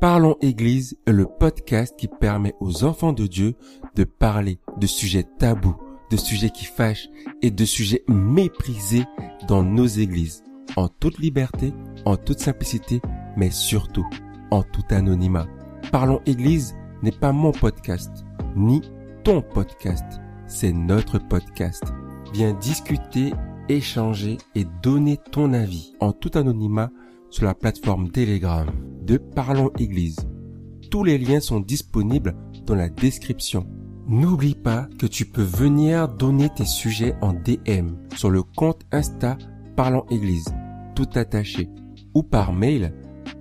Parlons Église est le podcast qui permet aux enfants de Dieu de parler de sujets tabous, de sujets qui fâchent et de sujets méprisés dans nos églises, en toute liberté, en toute simplicité, mais surtout en tout anonymat. Parlons Église n'est pas mon podcast, ni ton podcast, c'est notre podcast. Viens discuter, échanger et donner ton avis en tout anonymat sur la plateforme Telegram de Parlons Église. Tous les liens sont disponibles dans la description. N'oublie pas que tu peux venir donner tes sujets en DM sur le compte Insta Parlons Église, tout attaché, ou par mail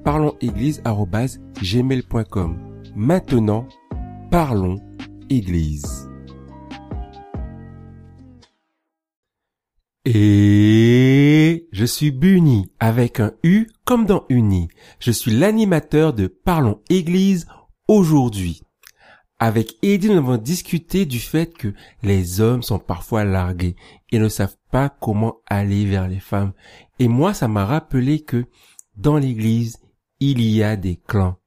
parlonséglise.gmail.com. Maintenant, parlons Église. Je suis Buni avec un U comme dans Uni. Je suis l'animateur de Parlons Église aujourd'hui. Avec Eddie, nous avons discuté du fait que les hommes sont parfois largués et ne savent pas comment aller vers les femmes. Et moi, ça m'a rappelé que dans l'église, il y a des clans,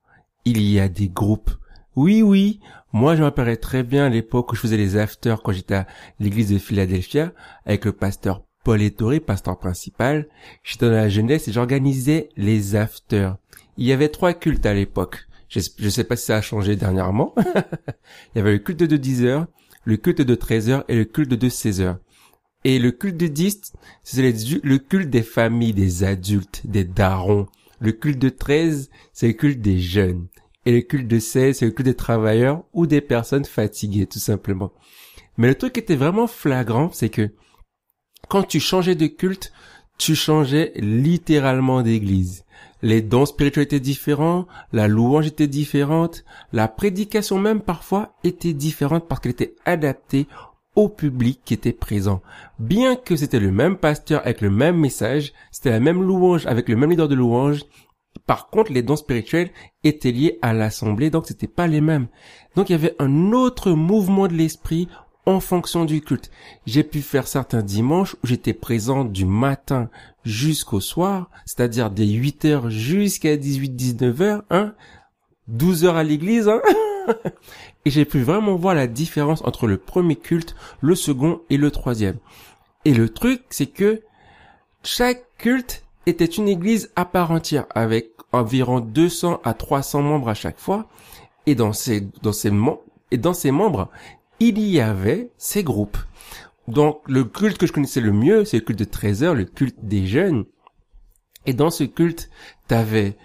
il y a des groupes. Oui, oui, moi je m'appellerais très bien à l'époque où je faisais les afters quand j'étais à l'église de Philadelphia avec le pasteur Paul Ettore, pasteur principal. J'étais dans la jeunesse et j'organisais les afters. Il y avait trois cultes à l'époque. Je, ne sais pas si ça a changé dernièrement. Il y avait le culte de 10 heures, le culte de 13 heures et le culte de 16 heures. Et le culte de 10, c'est le culte des familles, des adultes, des darons. Le culte de 13, c'est le culte des jeunes. Et le culte de 16, c'est le culte des travailleurs ou des personnes fatiguées, tout simplement. Mais le truc qui était vraiment flagrant, c'est que quand tu changeais de culte, tu changeais littéralement d'église. Les dons spirituels étaient différents, la louange était différente, la prédication même parfois était différente parce qu'elle était adaptée au public qui était présent. Bien que c'était le même pasteur avec le même message, c'était la même louange avec le même leader de louange, par contre, les dons spirituels étaient liés à l'assemblée, donc c'était pas les mêmes. Donc il y avait un autre mouvement de l'esprit en fonction du culte. J'ai pu faire certains dimanches où j'étais présent du matin jusqu'au soir, c'est-à-dire des 8 heures jusqu'à 18-19 heures, hein, 12 heures à l'église, hein. et j'ai pu vraiment voir la différence entre le premier culte, le second et le troisième. Et le truc, c'est que chaque culte était une église à part entière avec environ 200 à 300 membres à chaque fois. Et dans ces, dans ces, et dans ces membres, il y avait ces groupes. Donc, le culte que je connaissais le mieux, c'est le culte de 13 heures, le culte des jeunes. Et dans ce culte, t'avais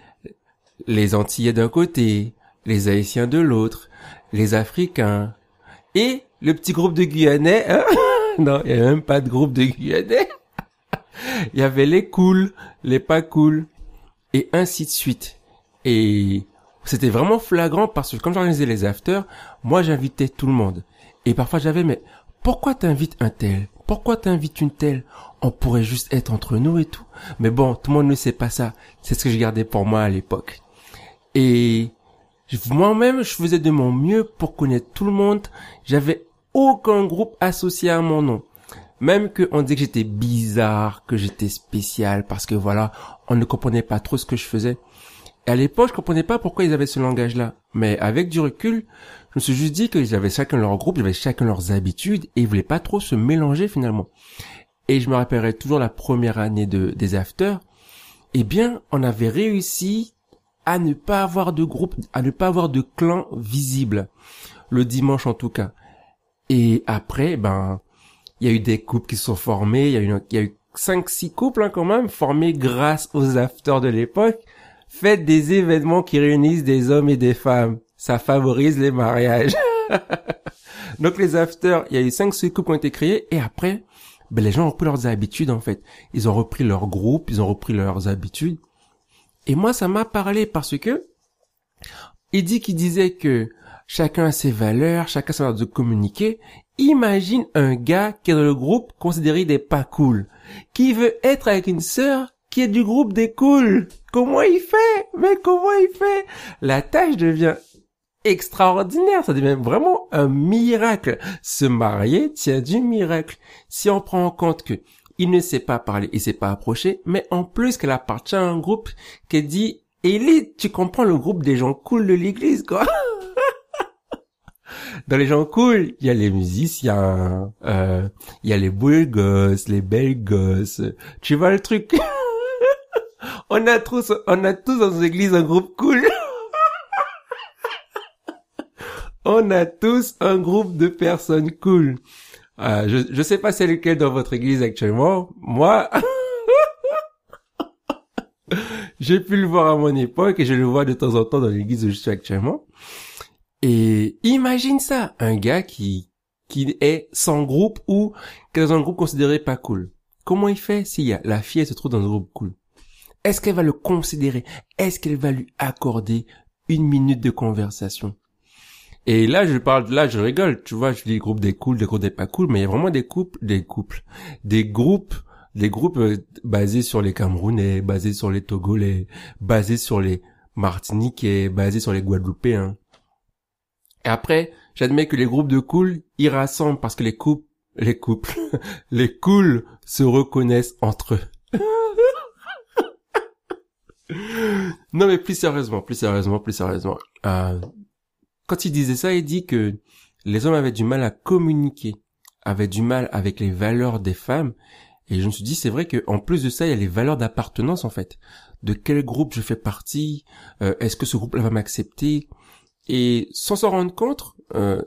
les Antillais d'un côté, les Haïtiens de l'autre, les Africains, et le petit groupe de Guyanais, non, il n'y avait même pas de groupe de Guyanais. il y avait les cool, les pas cool, et ainsi de suite. Et c'était vraiment flagrant parce que quand j'organisais les afters, moi j'invitais tout le monde. Et parfois j'avais, mais pourquoi t'invites un tel? Pourquoi t'invites une telle? On pourrait juste être entre nous et tout. Mais bon, tout le monde ne sait pas ça. C'est ce que je gardais pour moi à l'époque. Et moi-même, je faisais de mon mieux pour connaître tout le monde. J'avais aucun groupe associé à mon nom. Même que on disait que j'étais bizarre, que j'étais spécial, parce que voilà, on ne comprenait pas trop ce que je faisais. À l'époque, je comprenais pas pourquoi ils avaient ce langage-là. Mais avec du recul, je me suis juste dit qu'ils avaient chacun leur groupe, ils avaient chacun leurs habitudes, et ils voulaient pas trop se mélanger finalement. Et je me rappellerai toujours la première année de, des afters. Eh bien, on avait réussi à ne pas avoir de groupe, à ne pas avoir de clan visible. Le dimanche en tout cas. Et après, ben, il y a eu des couples qui se sont formés, il y a eu, il y a eu cinq, six couples hein, quand même, formés grâce aux afters de l'époque. Faites des événements qui réunissent des hommes et des femmes. Ça favorise les mariages. Donc les afters, il y a eu cinq, six couples qui ont été créés et après, ben, les gens ont repris leurs habitudes en fait. Ils ont repris leur groupe, ils ont repris leurs habitudes. Et moi, ça m'a parlé parce que il dit qu'il disait que chacun a ses valeurs, chacun sa manière de communiquer. Imagine un gars qui est dans le groupe considéré des pas cool, qui veut être avec une sœur qui est du groupe des cool. Comment il fait? Mais comment il fait? La tâche devient extraordinaire, ça devient vraiment un miracle. Se marier tient du miracle. Si on prend en compte que il ne sait pas parler, il sait pas approcher, mais en plus qu'elle appartient à un groupe qui dit élite, tu comprends le groupe des gens cool de l'église, quoi. Dans les gens cool, il y a les musiciens, euh, il y a les beaux gosses, les belles gosses. Tu vois le truc? On a tous, on a tous dans nos églises un groupe cool. on a tous un groupe de personnes cool. Euh, je, je sais pas c'est lequel dans votre église actuellement. Moi, j'ai pu le voir à mon époque et je le vois de temps en temps dans l'église où je suis actuellement. Et imagine ça, un gars qui qui est sans groupe ou qui est dans un groupe considéré pas cool. Comment il fait si la fille elle se trouve dans un groupe cool? Est-ce qu'elle va le considérer? Est-ce qu'elle va lui accorder une minute de conversation? Et là, je parle, là, je rigole, tu vois, je dis groupes des cool, des groupes des pas cool, mais il y a vraiment des couples, des couples, des groupes, des groupes euh, basés sur les Camerounais, basés sur les Togolais, basés sur les Martiniquais, basés sur les Guadeloupéens. Et après, j'admets que les groupes de cool, ils rassemblent parce que les couples, les couples, les cools se reconnaissent entre eux. Non mais plus sérieusement, plus sérieusement, plus sérieusement. Euh, quand il disait ça, il dit que les hommes avaient du mal à communiquer, avaient du mal avec les valeurs des femmes. Et je me suis dit, c'est vrai qu'en plus de ça, il y a les valeurs d'appartenance en fait. De quel groupe je fais partie euh, Est-ce que ce groupe-là va m'accepter? Et sans s'en rendre compte, euh,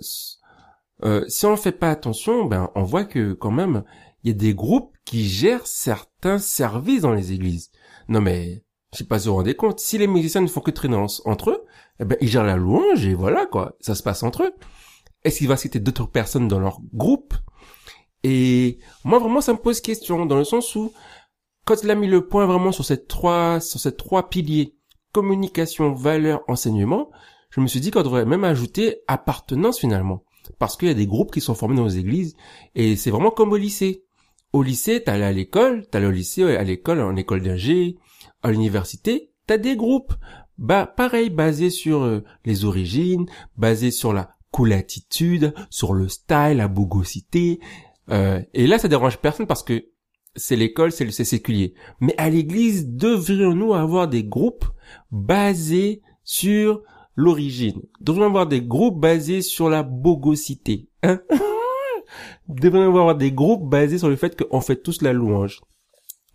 euh, si on ne fait pas attention, ben on voit que quand même, il y a des groupes qui gèrent certains services dans les églises. Non mais, je sais pas si vous vous rendez compte, si les musiciens ne font que traîner entre eux, eh ben, ils gèrent la louange et voilà, quoi. Ça se passe entre eux. Est-ce qu'il va citer d'autres personnes dans leur groupe? Et moi, vraiment, ça me pose question dans le sens où, quand il a mis le point vraiment sur ces trois, sur ces trois piliers, communication, valeur, enseignement, je me suis dit qu'on devrait même ajouter appartenance finalement. Parce qu'il y a des groupes qui sont formés dans les églises et c'est vraiment comme au lycée. Au lycée, t'allais à l'école, t'allais au lycée, à l'école, en école d'ingé, à l'université, t'as des groupes bah pareil basé sur euh, les origines, basé sur la cool sur le style, la bogosité. Euh, et là, ça dérange personne parce que c'est l'école, c'est le séculier. Mais à l'église, devrions-nous avoir des groupes basés sur l'origine? Devrions-nous avoir des groupes basés sur la bogosité hein? Devrions-nous avoir des groupes basés sur le fait qu'on fait tous la louange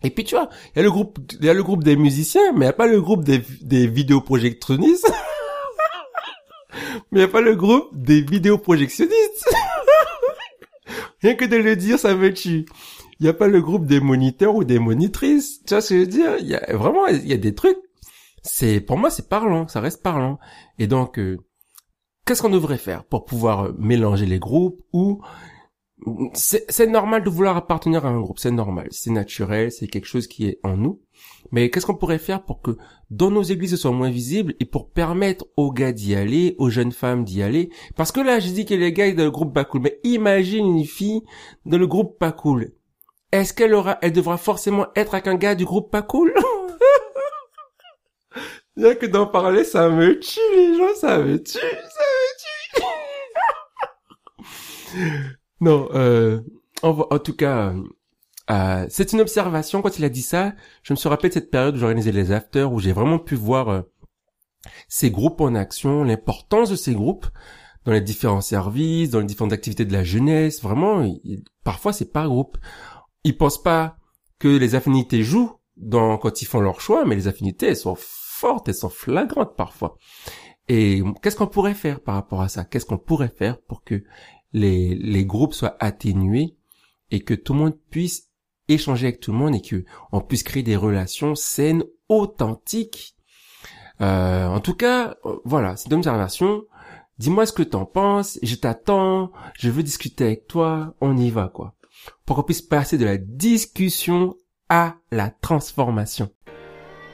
et puis tu vois, il y a le groupe, il y a le groupe des musiciens, mais il n'y a pas le groupe des, des vidéoprojectionnistes. mais il n'y a pas le groupe des vidéoprojectionnistes. Rien que de le dire, ça me tue. Il n'y a pas le groupe des moniteurs ou des monitrices. Tu vois ce que je veux dire? Il y a vraiment, il y a des trucs. C'est, pour moi, c'est parlant, ça reste parlant. Et donc, euh, qu'est-ce qu'on devrait faire pour pouvoir euh, mélanger les groupes ou c'est normal de vouloir appartenir à un groupe, c'est normal, c'est naturel, c'est quelque chose qui est en nous. Mais qu'est-ce qu'on pourrait faire pour que dans nos églises ce soit moins visible et pour permettre aux gars d'y aller, aux jeunes femmes d'y aller? Parce que là, je dis que les gars dans le groupe pas cool, mais imagine une fille dans le groupe pas cool. Est-ce qu'elle aura, elle devra forcément être avec un gars du groupe pas cool? Rien que d'en parler, ça me tue, les gens, ça me tue, ça me tue. Non, euh, en, tout cas, euh, c'est une observation. Quand il a dit ça, je me suis rappelé de cette période où j'organisais les afters, où j'ai vraiment pu voir euh, ces groupes en action, l'importance de ces groupes dans les différents services, dans les différentes activités de la jeunesse. Vraiment, parfois c'est par groupe. Ils pensent pas que les affinités jouent dans quand ils font leur choix, mais les affinités elles sont fortes, elles sont flagrantes parfois. Et qu'est-ce qu'on pourrait faire par rapport à ça? Qu'est-ce qu'on pourrait faire pour que les, les groupes soient atténués et que tout le monde puisse échanger avec tout le monde et que on puisse créer des relations saines, authentiques. Euh, en tout cas, euh, voilà, c'est une observation. Dis-moi ce que t'en penses, je t'attends, je veux discuter avec toi, on y va quoi. Pour qu'on puisse passer de la discussion à la transformation.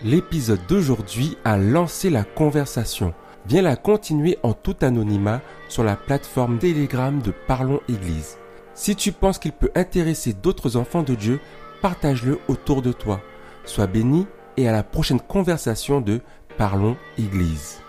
L'épisode d'aujourd'hui a lancé la conversation viens la continuer en tout anonymat sur la plateforme Telegram de Parlons Église. Si tu penses qu'il peut intéresser d'autres enfants de Dieu, partage-le autour de toi. Sois béni et à la prochaine conversation de Parlons Église.